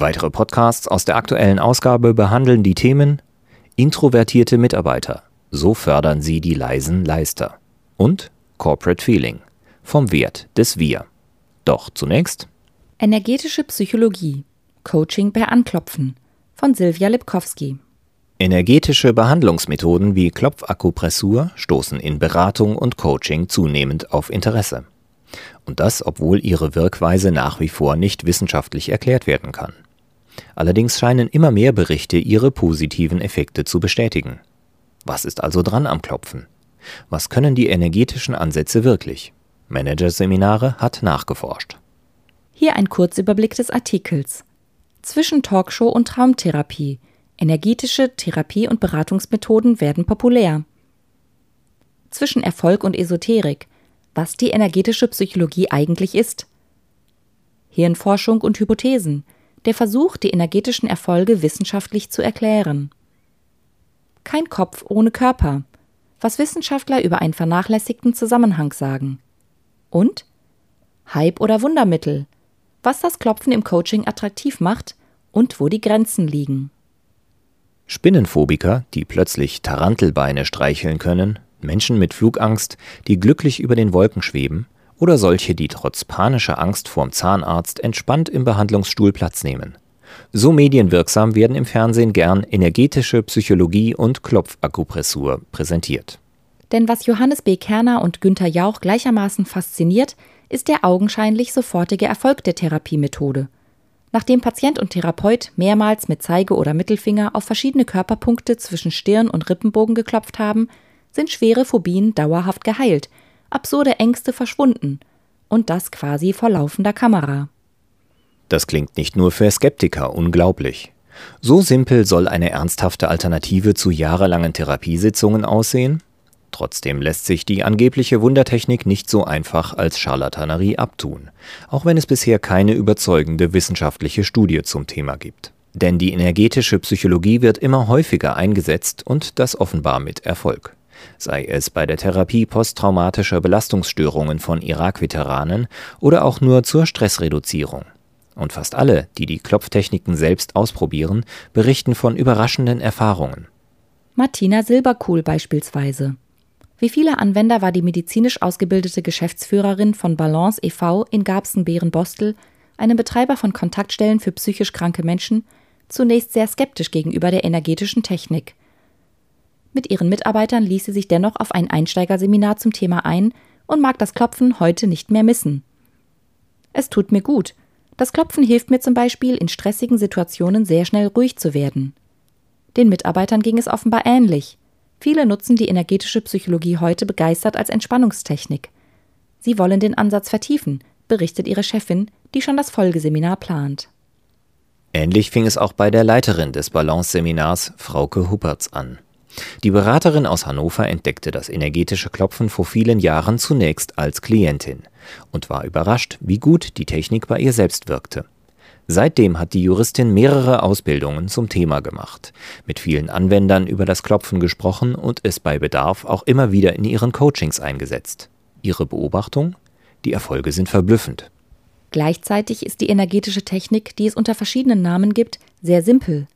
Weitere Podcasts aus der aktuellen Ausgabe behandeln die Themen Introvertierte Mitarbeiter. So fördern sie die leisen Leister. Und Corporate Feeling. Vom Wert des Wir. Doch zunächst Energetische Psychologie. Coaching per Anklopfen von Silvia Lipkowski. Energetische Behandlungsmethoden wie Klopfakupressur stoßen in Beratung und Coaching zunehmend auf Interesse. Und das, obwohl ihre Wirkweise nach wie vor nicht wissenschaftlich erklärt werden kann. Allerdings scheinen immer mehr Berichte ihre positiven Effekte zu bestätigen. Was ist also dran am Klopfen? Was können die energetischen Ansätze wirklich? Managerseminare hat nachgeforscht. Hier ein Kurzüberblick des Artikels. Zwischen Talkshow und Traumtherapie. Energetische Therapie- und Beratungsmethoden werden populär. Zwischen Erfolg und Esoterik. Was die energetische Psychologie eigentlich ist. Hirnforschung und Hypothesen der Versuch, die energetischen Erfolge wissenschaftlich zu erklären. Kein Kopf ohne Körper, was Wissenschaftler über einen vernachlässigten Zusammenhang sagen. Und Hype oder Wundermittel, was das Klopfen im Coaching attraktiv macht und wo die Grenzen liegen. Spinnenphobiker, die plötzlich Tarantelbeine streicheln können, Menschen mit Flugangst, die glücklich über den Wolken schweben, oder solche, die trotz panischer Angst vorm Zahnarzt entspannt im Behandlungsstuhl Platz nehmen. So medienwirksam werden im Fernsehen gern energetische Psychologie und Klopfakupressur präsentiert. Denn was Johannes B. Kerner und Günther Jauch gleichermaßen fasziniert, ist der augenscheinlich sofortige Erfolg der Therapiemethode. Nachdem Patient und Therapeut mehrmals mit Zeige oder Mittelfinger auf verschiedene Körperpunkte zwischen Stirn und Rippenbogen geklopft haben, sind schwere Phobien dauerhaft geheilt, absurde Ängste verschwunden. Und das quasi vor laufender Kamera. Das klingt nicht nur für Skeptiker unglaublich. So simpel soll eine ernsthafte Alternative zu jahrelangen Therapiesitzungen aussehen? Trotzdem lässt sich die angebliche Wundertechnik nicht so einfach als Scharlatanerie abtun, auch wenn es bisher keine überzeugende wissenschaftliche Studie zum Thema gibt. Denn die energetische Psychologie wird immer häufiger eingesetzt und das offenbar mit Erfolg sei es bei der Therapie posttraumatischer Belastungsstörungen von Irak-Veteranen oder auch nur zur Stressreduzierung. Und fast alle, die die Klopftechniken selbst ausprobieren, berichten von überraschenden Erfahrungen. Martina Silberkuhl beispielsweise. Wie viele Anwender war die medizinisch ausgebildete Geschäftsführerin von Balance e.V. in Garbsen-Bären-Bostel, einem Betreiber von Kontaktstellen für psychisch kranke Menschen, zunächst sehr skeptisch gegenüber der energetischen Technik. Mit ihren Mitarbeitern ließ sie sich dennoch auf ein Einsteigerseminar zum Thema ein und mag das Klopfen heute nicht mehr missen. Es tut mir gut. Das Klopfen hilft mir zum Beispiel, in stressigen Situationen sehr schnell ruhig zu werden. Den Mitarbeitern ging es offenbar ähnlich. Viele nutzen die energetische Psychologie heute begeistert als Entspannungstechnik. Sie wollen den Ansatz vertiefen, berichtet ihre Chefin, die schon das Folgeseminar plant. Ähnlich fing es auch bei der Leiterin des Balance-Seminars, Frauke Huppertz, an. Die Beraterin aus Hannover entdeckte das energetische Klopfen vor vielen Jahren zunächst als Klientin und war überrascht, wie gut die Technik bei ihr selbst wirkte. Seitdem hat die Juristin mehrere Ausbildungen zum Thema gemacht, mit vielen Anwendern über das Klopfen gesprochen und es bei Bedarf auch immer wieder in ihren Coachings eingesetzt. Ihre Beobachtung? Die Erfolge sind verblüffend. Gleichzeitig ist die energetische Technik, die es unter verschiedenen Namen gibt, sehr simpel.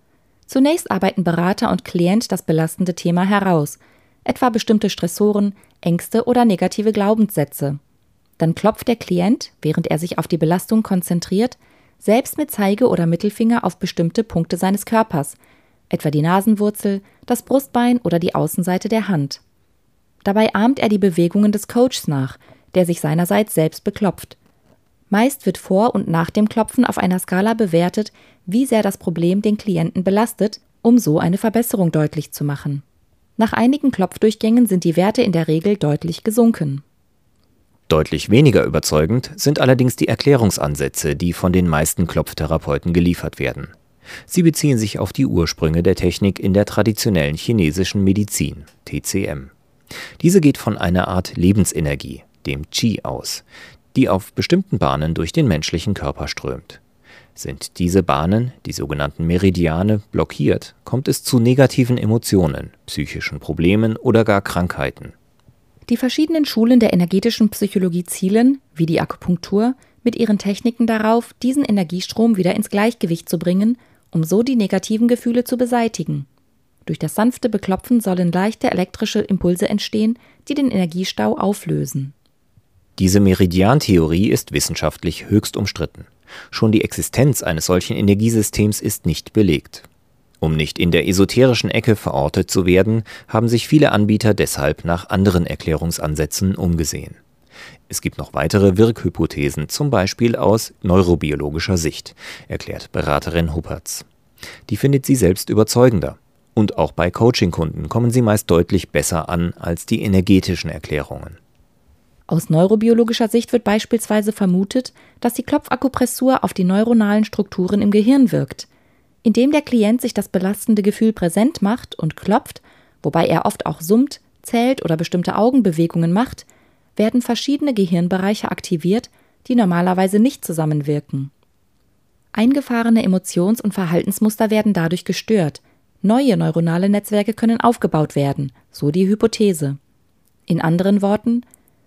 Zunächst arbeiten Berater und Klient das belastende Thema heraus, etwa bestimmte Stressoren, Ängste oder negative Glaubenssätze. Dann klopft der Klient, während er sich auf die Belastung konzentriert, selbst mit Zeige oder Mittelfinger auf bestimmte Punkte seines Körpers, etwa die Nasenwurzel, das Brustbein oder die Außenseite der Hand. Dabei ahmt er die Bewegungen des Coaches nach, der sich seinerseits selbst beklopft. Meist wird vor und nach dem Klopfen auf einer Skala bewertet, wie sehr das Problem den Klienten belastet, um so eine Verbesserung deutlich zu machen. Nach einigen Klopfdurchgängen sind die Werte in der Regel deutlich gesunken. Deutlich weniger überzeugend sind allerdings die Erklärungsansätze, die von den meisten Klopftherapeuten geliefert werden. Sie beziehen sich auf die Ursprünge der Technik in der traditionellen chinesischen Medizin (TCM). Diese geht von einer Art Lebensenergie, dem Qi aus, die auf bestimmten Bahnen durch den menschlichen Körper strömt. Sind diese Bahnen, die sogenannten Meridiane, blockiert, kommt es zu negativen Emotionen, psychischen Problemen oder gar Krankheiten. Die verschiedenen Schulen der energetischen Psychologie zielen, wie die Akupunktur, mit ihren Techniken darauf, diesen Energiestrom wieder ins Gleichgewicht zu bringen, um so die negativen Gefühle zu beseitigen. Durch das sanfte Beklopfen sollen leichte elektrische Impulse entstehen, die den Energiestau auflösen. Diese Meridiantheorie ist wissenschaftlich höchst umstritten. Schon die Existenz eines solchen Energiesystems ist nicht belegt. Um nicht in der esoterischen Ecke verortet zu werden, haben sich viele Anbieter deshalb nach anderen Erklärungsansätzen umgesehen. Es gibt noch weitere Wirkhypothesen, zum Beispiel aus neurobiologischer Sicht, erklärt Beraterin Huppertz. Die findet sie selbst überzeugender. Und auch bei Coaching-Kunden kommen sie meist deutlich besser an als die energetischen Erklärungen. Aus neurobiologischer Sicht wird beispielsweise vermutet, dass die Klopfakupressur auf die neuronalen Strukturen im Gehirn wirkt. Indem der Klient sich das belastende Gefühl präsent macht und klopft, wobei er oft auch summt, zählt oder bestimmte Augenbewegungen macht, werden verschiedene Gehirnbereiche aktiviert, die normalerweise nicht zusammenwirken. Eingefahrene Emotions- und Verhaltensmuster werden dadurch gestört. Neue neuronale Netzwerke können aufgebaut werden, so die Hypothese. In anderen Worten,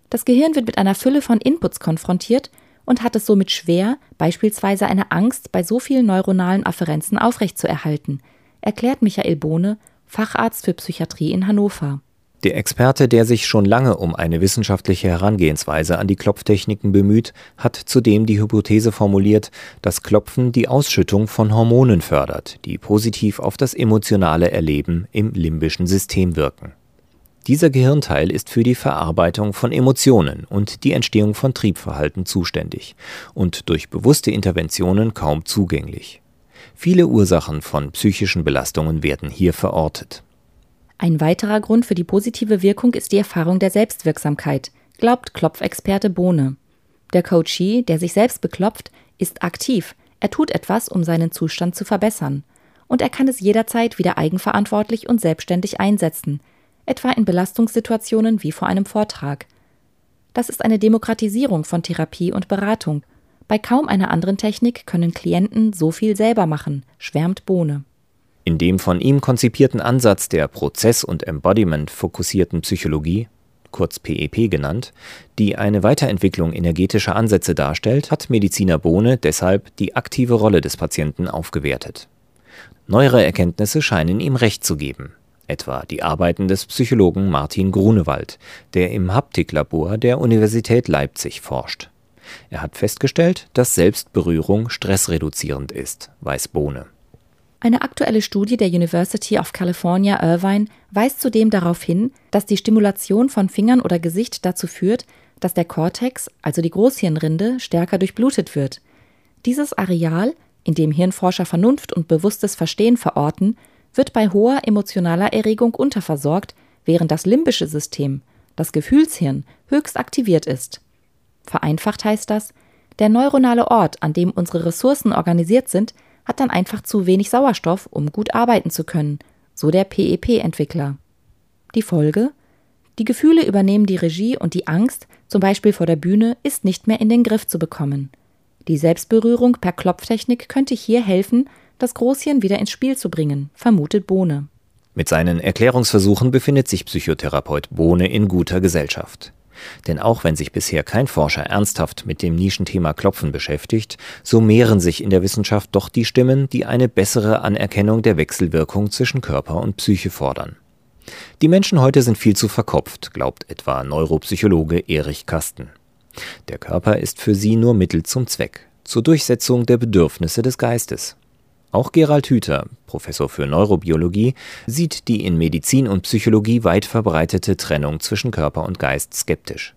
das Gehirn wird mit einer Fülle von Inputs konfrontiert und hat es somit schwer, beispielsweise eine Angst bei so vielen neuronalen Afferenzen aufrechtzuerhalten, erklärt Michael Bohne, Facharzt für Psychiatrie in Hannover. Der Experte, der sich schon lange um eine wissenschaftliche Herangehensweise an die Klopftechniken bemüht, hat zudem die Hypothese formuliert, dass Klopfen die Ausschüttung von Hormonen fördert, die positiv auf das emotionale Erleben im limbischen System wirken. Dieser Gehirnteil ist für die Verarbeitung von Emotionen und die Entstehung von Triebverhalten zuständig und durch bewusste Interventionen kaum zugänglich. Viele Ursachen von psychischen Belastungen werden hier verortet. Ein weiterer Grund für die positive Wirkung ist die Erfahrung der Selbstwirksamkeit, glaubt Klopfexperte Bohne. Der Coachee, der sich selbst beklopft, ist aktiv, er tut etwas, um seinen Zustand zu verbessern. Und er kann es jederzeit wieder eigenverantwortlich und selbstständig einsetzen, etwa in Belastungssituationen wie vor einem Vortrag. Das ist eine Demokratisierung von Therapie und Beratung. Bei kaum einer anderen Technik können Klienten so viel selber machen, schwärmt Bohne. In dem von ihm konzipierten Ansatz der Prozess- und Embodiment-fokussierten Psychologie, kurz PEP genannt, die eine Weiterentwicklung energetischer Ansätze darstellt, hat Mediziner Bohne deshalb die aktive Rolle des Patienten aufgewertet. Neuere Erkenntnisse scheinen ihm recht zu geben etwa die Arbeiten des Psychologen Martin Grunewald, der im Haptiklabor der Universität Leipzig forscht. Er hat festgestellt, dass Selbstberührung stressreduzierend ist, weiß Bohne. Eine aktuelle Studie der University of California Irvine weist zudem darauf hin, dass die Stimulation von Fingern oder Gesicht dazu führt, dass der Kortex, also die Großhirnrinde, stärker durchblutet wird. Dieses Areal, in dem Hirnforscher Vernunft und bewusstes Verstehen verorten, wird bei hoher emotionaler Erregung unterversorgt, während das limbische System, das Gefühlshirn, höchst aktiviert ist. Vereinfacht heißt das, der neuronale Ort, an dem unsere Ressourcen organisiert sind, hat dann einfach zu wenig Sauerstoff, um gut arbeiten zu können, so der PEP-Entwickler. Die Folge? Die Gefühle übernehmen die Regie und die Angst, zum Beispiel vor der Bühne, ist nicht mehr in den Griff zu bekommen. Die Selbstberührung per Klopftechnik könnte hier helfen, das Großhirn wieder ins Spiel zu bringen, vermutet Bohne. Mit seinen Erklärungsversuchen befindet sich Psychotherapeut Bohne in guter Gesellschaft. Denn auch wenn sich bisher kein Forscher ernsthaft mit dem Nischenthema Klopfen beschäftigt, so mehren sich in der Wissenschaft doch die Stimmen, die eine bessere Anerkennung der Wechselwirkung zwischen Körper und Psyche fordern. Die Menschen heute sind viel zu verkopft, glaubt etwa Neuropsychologe Erich Kasten. Der Körper ist für sie nur Mittel zum Zweck, zur Durchsetzung der Bedürfnisse des Geistes. Auch Gerald Hüther, Professor für Neurobiologie, sieht die in Medizin und Psychologie weit verbreitete Trennung zwischen Körper und Geist skeptisch.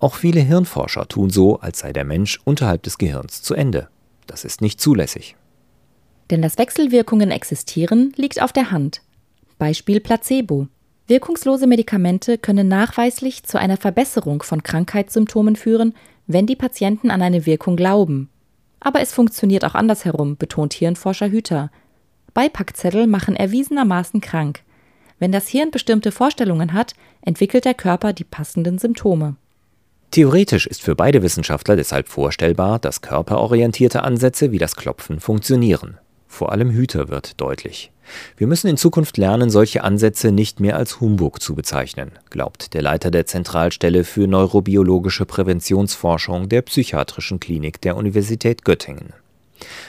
Auch viele Hirnforscher tun so, als sei der Mensch unterhalb des Gehirns zu Ende. Das ist nicht zulässig. Denn dass Wechselwirkungen existieren, liegt auf der Hand. Beispiel Placebo. Wirkungslose Medikamente können nachweislich zu einer Verbesserung von Krankheitssymptomen führen, wenn die Patienten an eine Wirkung glauben. Aber es funktioniert auch andersherum, betont Hirnforscher Hüter. Beipackzettel machen erwiesenermaßen krank. Wenn das Hirn bestimmte Vorstellungen hat, entwickelt der Körper die passenden Symptome. Theoretisch ist für beide Wissenschaftler deshalb vorstellbar, dass körperorientierte Ansätze wie das Klopfen funktionieren. Vor allem Hüter wird deutlich. Wir müssen in Zukunft lernen, solche Ansätze nicht mehr als Humbug zu bezeichnen, glaubt der Leiter der Zentralstelle für neurobiologische Präventionsforschung der Psychiatrischen Klinik der Universität Göttingen.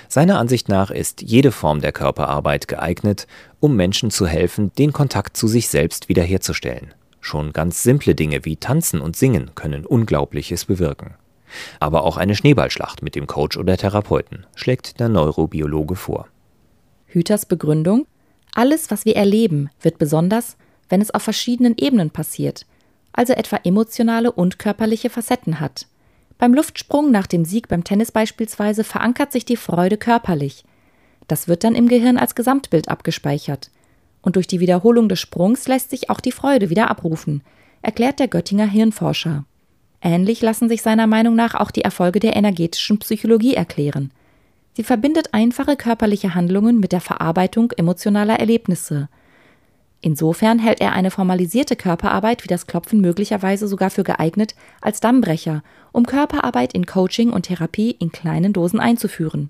Seiner Ansicht nach ist jede Form der Körperarbeit geeignet, um Menschen zu helfen, den Kontakt zu sich selbst wiederherzustellen. Schon ganz simple Dinge wie Tanzen und Singen können Unglaubliches bewirken. Aber auch eine Schneeballschlacht mit dem Coach oder Therapeuten schlägt der Neurobiologe vor. Hüters Begründung Alles, was wir erleben, wird besonders, wenn es auf verschiedenen Ebenen passiert, also etwa emotionale und körperliche Facetten hat. Beim Luftsprung nach dem Sieg beim Tennis beispielsweise verankert sich die Freude körperlich. Das wird dann im Gehirn als Gesamtbild abgespeichert und durch die Wiederholung des Sprungs lässt sich auch die Freude wieder abrufen, erklärt der Göttinger Hirnforscher. Ähnlich lassen sich seiner Meinung nach auch die Erfolge der energetischen Psychologie erklären. Sie verbindet einfache körperliche Handlungen mit der Verarbeitung emotionaler Erlebnisse. Insofern hält er eine formalisierte Körperarbeit wie das Klopfen möglicherweise sogar für geeignet als Dammbrecher, um Körperarbeit in Coaching und Therapie in kleinen Dosen einzuführen.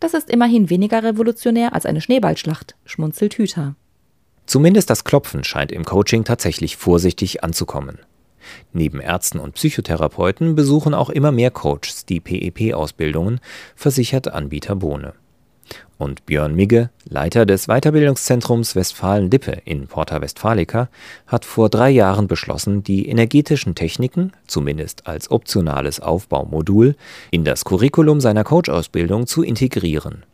Das ist immerhin weniger revolutionär als eine Schneeballschlacht, schmunzelt Hüter. Zumindest das Klopfen scheint im Coaching tatsächlich vorsichtig anzukommen. Neben Ärzten und Psychotherapeuten besuchen auch immer mehr Coaches die PEP-Ausbildungen, versichert Anbieter Bohne. Und Björn Migge, Leiter des Weiterbildungszentrums Westfalen-Lippe in Porta Westfalica, hat vor drei Jahren beschlossen, die energetischen Techniken, zumindest als optionales Aufbaumodul, in das Curriculum seiner Coach-Ausbildung zu integrieren.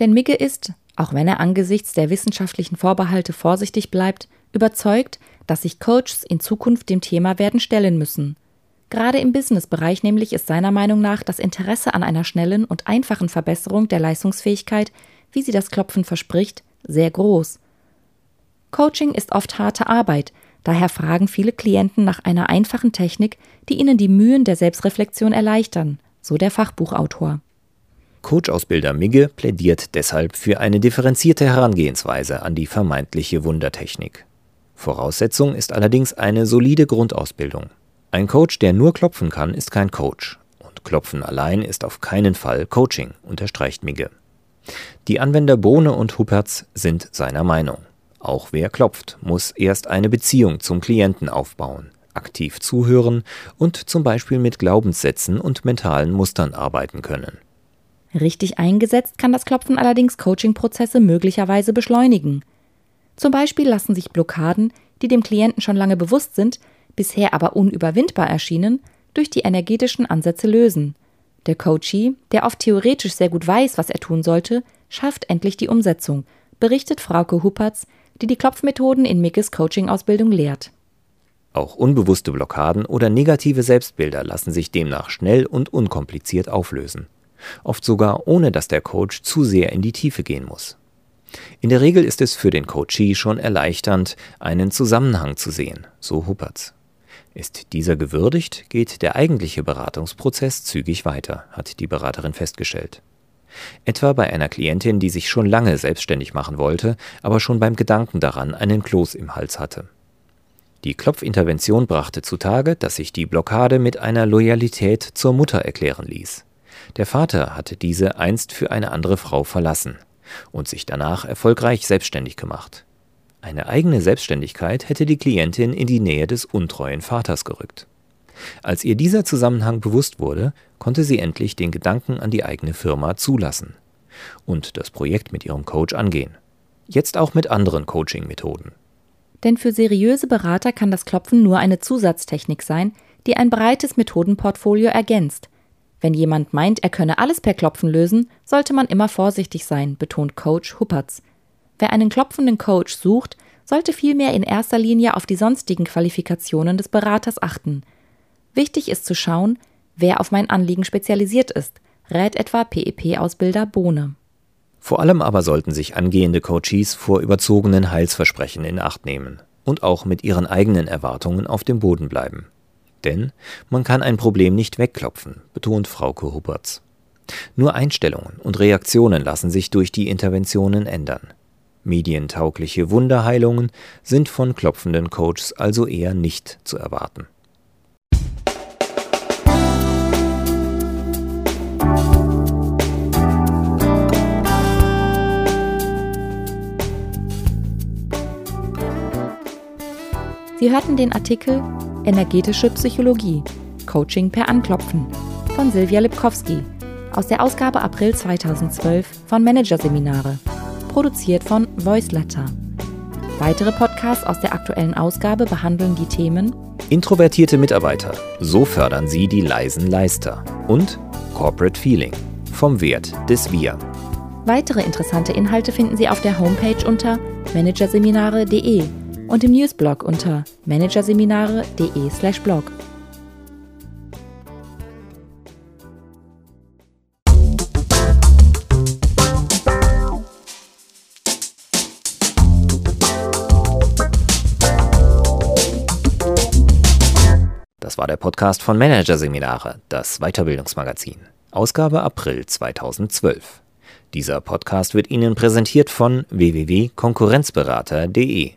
Denn Migge ist, auch wenn er angesichts der wissenschaftlichen Vorbehalte vorsichtig bleibt, überzeugt, dass sich Coaches in Zukunft dem Thema werden stellen müssen. Gerade im Businessbereich nämlich ist seiner Meinung nach das Interesse an einer schnellen und einfachen Verbesserung der Leistungsfähigkeit, wie sie das Klopfen verspricht, sehr groß. Coaching ist oft harte Arbeit, daher fragen viele Klienten nach einer einfachen Technik, die ihnen die Mühen der Selbstreflexion erleichtern, so der Fachbuchautor. Coach-Ausbilder Migge plädiert deshalb für eine differenzierte Herangehensweise an die vermeintliche Wundertechnik. Voraussetzung ist allerdings eine solide Grundausbildung. Ein Coach, der nur klopfen kann, ist kein Coach. Und Klopfen allein ist auf keinen Fall Coaching, unterstreicht Migge. Die Anwender Bohne und Huppertz sind seiner Meinung. Auch wer klopft, muss erst eine Beziehung zum Klienten aufbauen, aktiv zuhören und zum Beispiel mit Glaubenssätzen und mentalen Mustern arbeiten können. Richtig eingesetzt kann das Klopfen allerdings Coaching-Prozesse möglicherweise beschleunigen. Zum Beispiel lassen sich Blockaden, die dem Klienten schon lange bewusst sind, bisher aber unüberwindbar erschienen, durch die energetischen Ansätze lösen. Der Coachee, der oft theoretisch sehr gut weiß, was er tun sollte, schafft endlich die Umsetzung, berichtet Frauke Huppertz, die die Klopfmethoden in Mickes Coaching-Ausbildung lehrt. Auch unbewusste Blockaden oder negative Selbstbilder lassen sich demnach schnell und unkompliziert auflösen. Oft sogar ohne dass der Coach zu sehr in die Tiefe gehen muss. In der Regel ist es für den Coachee schon erleichternd, einen Zusammenhang zu sehen, so Huppertz. Ist dieser gewürdigt, geht der eigentliche Beratungsprozess zügig weiter, hat die Beraterin festgestellt. Etwa bei einer Klientin, die sich schon lange selbstständig machen wollte, aber schon beim Gedanken daran einen Kloß im Hals hatte. Die Klopfintervention brachte zutage, dass sich die Blockade mit einer Loyalität zur Mutter erklären ließ. Der Vater hatte diese einst für eine andere Frau verlassen und sich danach erfolgreich selbstständig gemacht. Eine eigene Selbstständigkeit hätte die Klientin in die Nähe des untreuen Vaters gerückt. Als ihr dieser Zusammenhang bewusst wurde, konnte sie endlich den Gedanken an die eigene Firma zulassen und das Projekt mit ihrem Coach angehen. Jetzt auch mit anderen Coaching-Methoden. Denn für seriöse Berater kann das Klopfen nur eine Zusatztechnik sein, die ein breites Methodenportfolio ergänzt. Wenn jemand meint, er könne alles per Klopfen lösen, sollte man immer vorsichtig sein, betont Coach Huppertz. Wer einen klopfenden Coach sucht, sollte vielmehr in erster Linie auf die sonstigen Qualifikationen des Beraters achten. Wichtig ist zu schauen, wer auf mein Anliegen spezialisiert ist, rät etwa PEP-Ausbilder Bohne. Vor allem aber sollten sich angehende Coaches vor überzogenen Heilsversprechen in Acht nehmen und auch mit ihren eigenen Erwartungen auf dem Boden bleiben. Denn man kann ein Problem nicht wegklopfen, betont Frauke Huppertz. Nur Einstellungen und Reaktionen lassen sich durch die Interventionen ändern. Medientaugliche Wunderheilungen sind von klopfenden Coaches also eher nicht zu erwarten. Sie hörten den Artikel Energetische Psychologie. Coaching per Anklopfen. Von Silvia Lipkowski. Aus der Ausgabe April 2012 von Managerseminare, produziert von Voiceletter. Weitere Podcasts aus der aktuellen Ausgabe behandeln die Themen Introvertierte Mitarbeiter, so fördern sie die leisen Leister. Und Corporate Feeling. Vom Wert des Wir. Weitere interessante Inhalte finden Sie auf der Homepage unter managerseminare.de und im Newsblog unter managerseminare.de/blog. Das war der Podcast von Managerseminare, das Weiterbildungsmagazin. Ausgabe April 2012. Dieser Podcast wird Ihnen präsentiert von www.konkurrenzberater.de.